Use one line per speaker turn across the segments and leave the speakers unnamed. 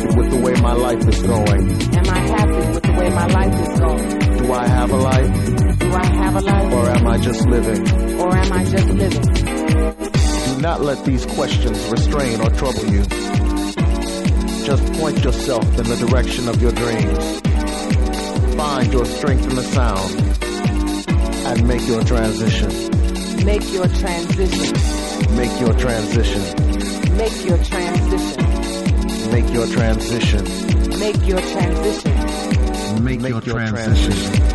Happy with the way my life is going?
Am I happy with the way my life is going?
Do I have a life?
Do I have a life?
Or am I just living?
Or am I just living?
Do not let these questions restrain or trouble you. Just point yourself in the direction of your dreams. Find your strength in the sound and make your transition.
Make your transition.
Make your transition.
Make your transition.
Make your transition.
Make your transition.
Make, your, transition.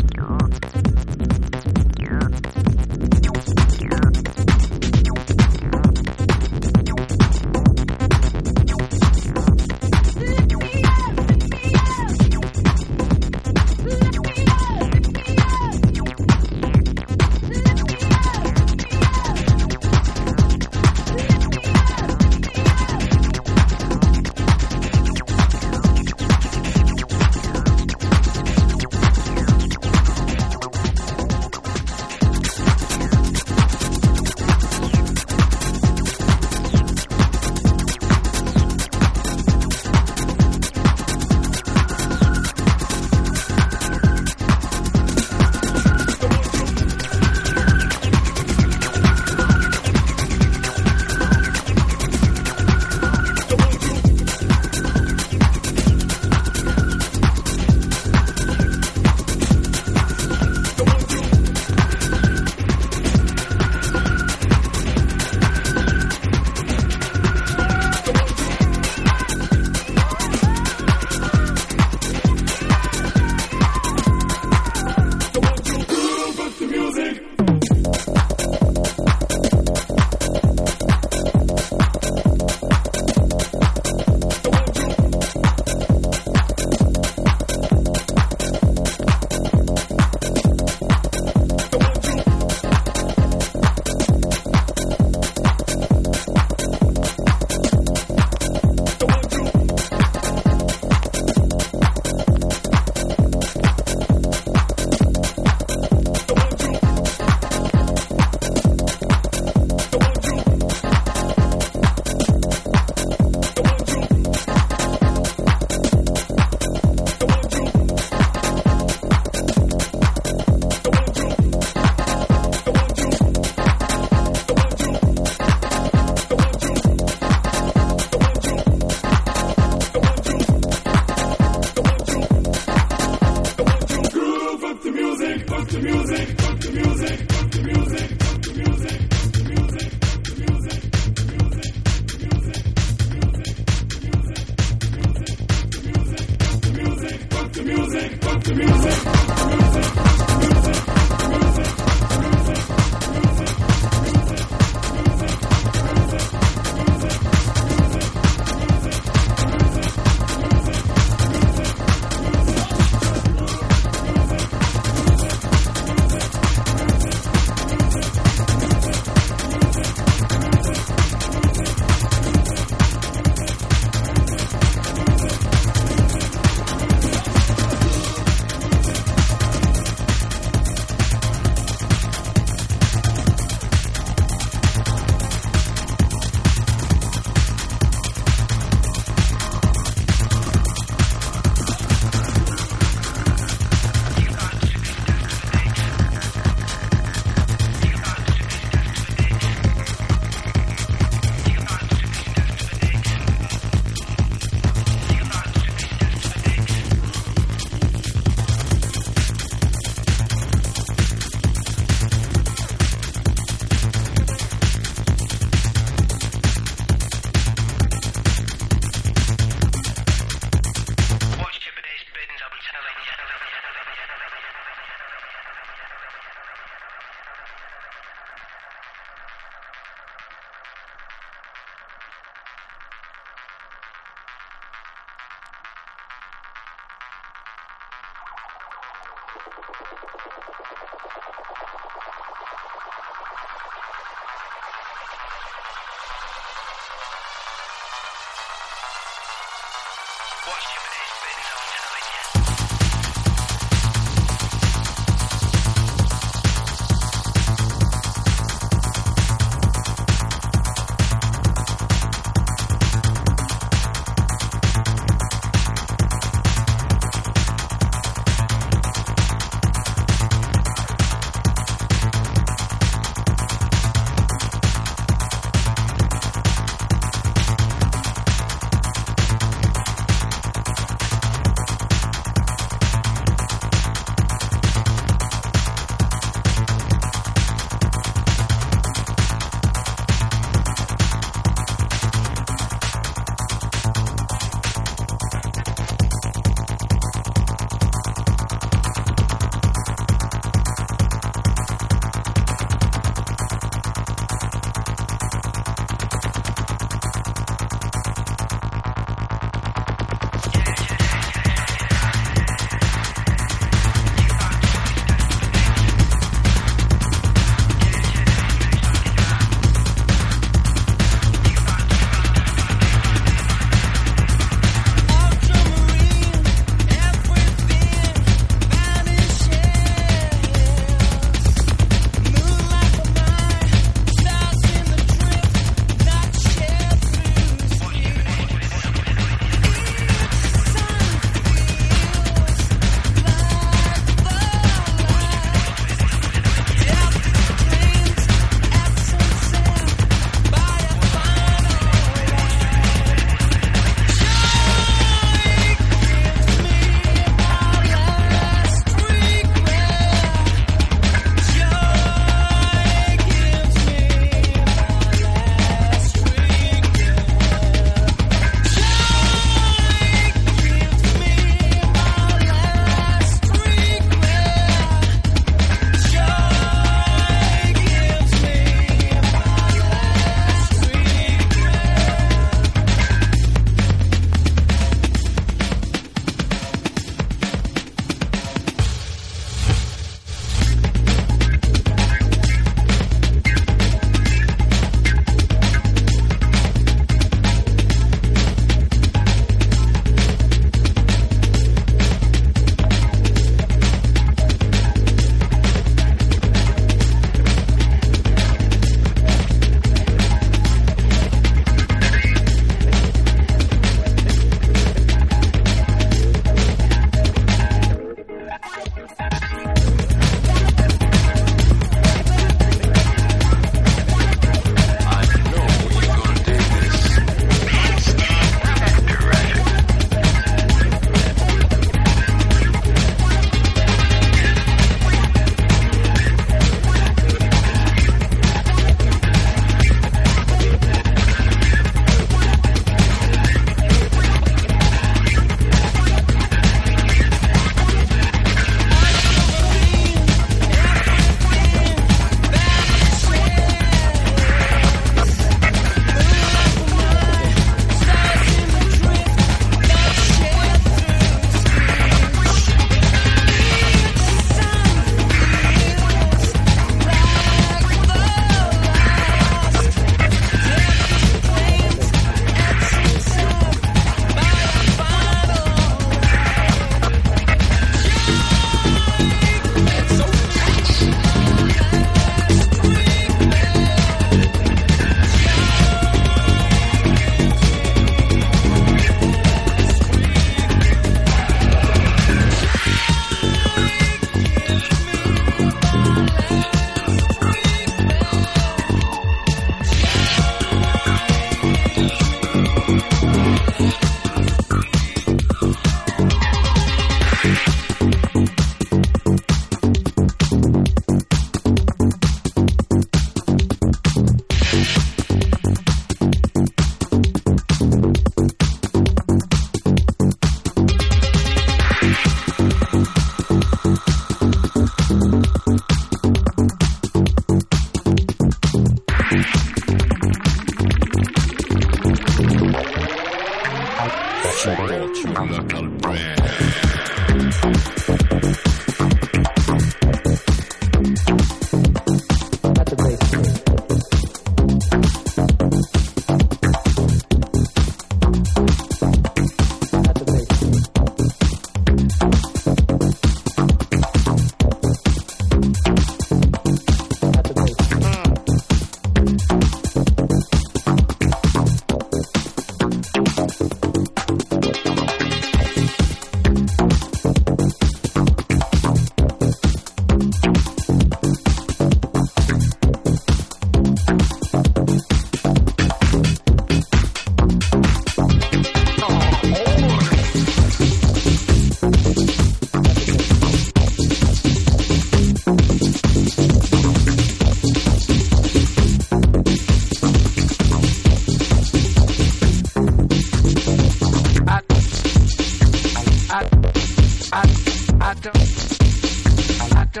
I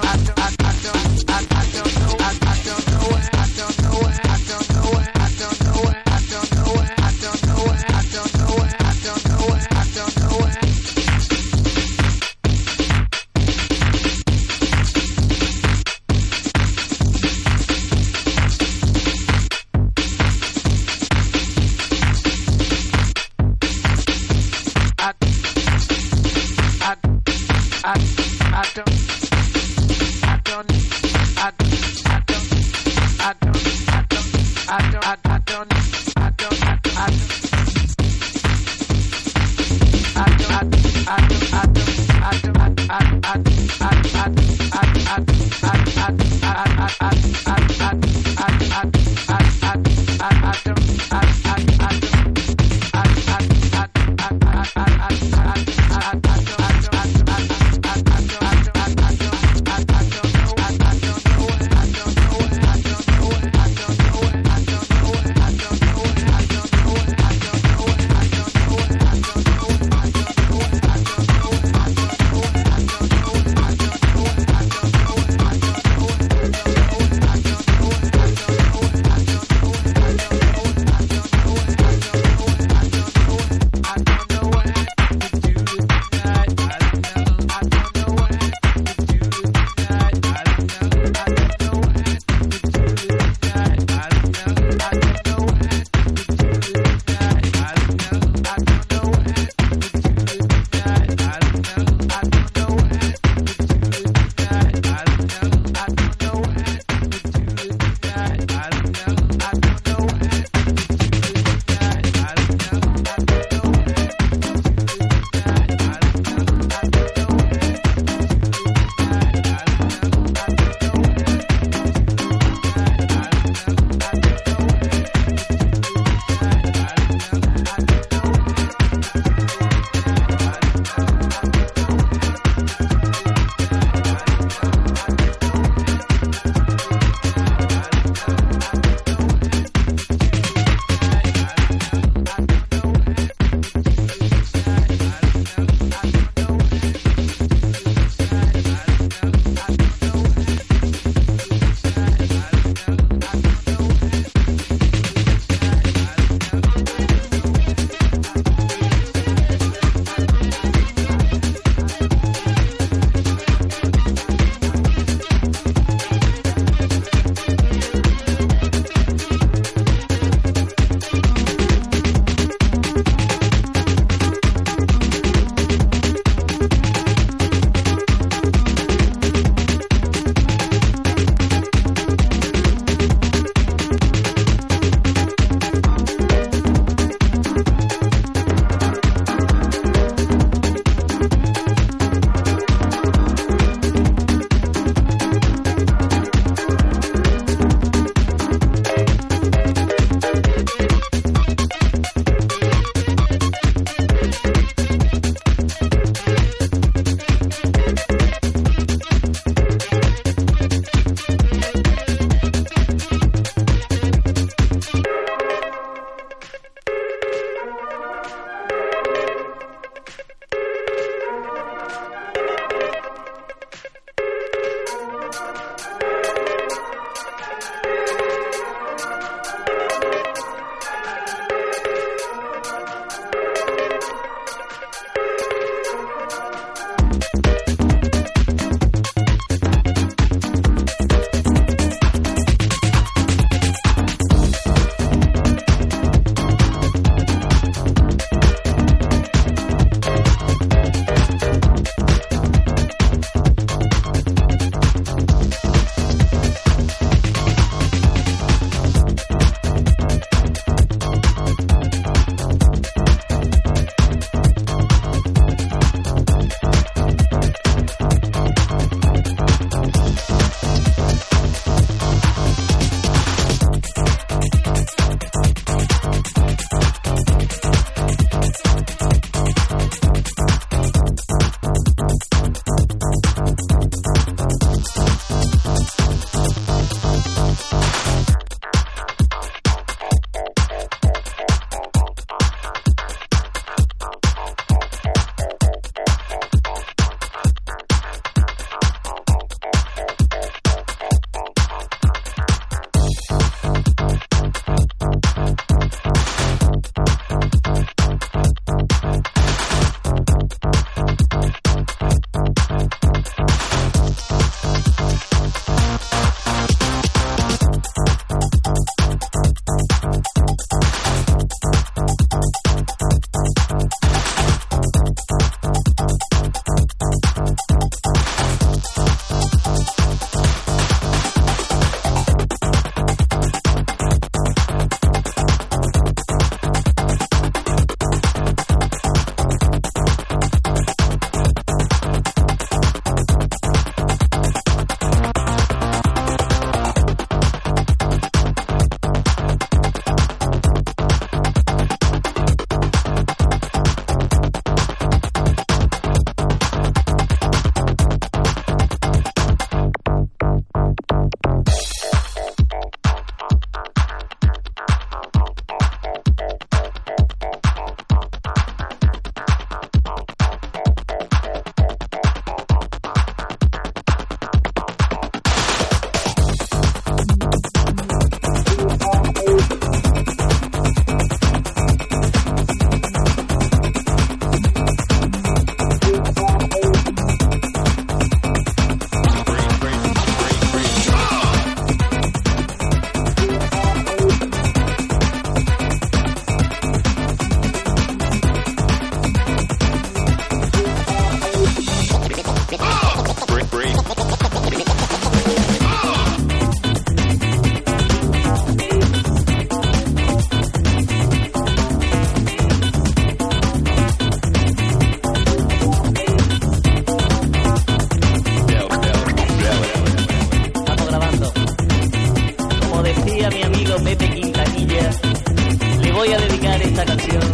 don't, I don't, I, I don't.
Esta canción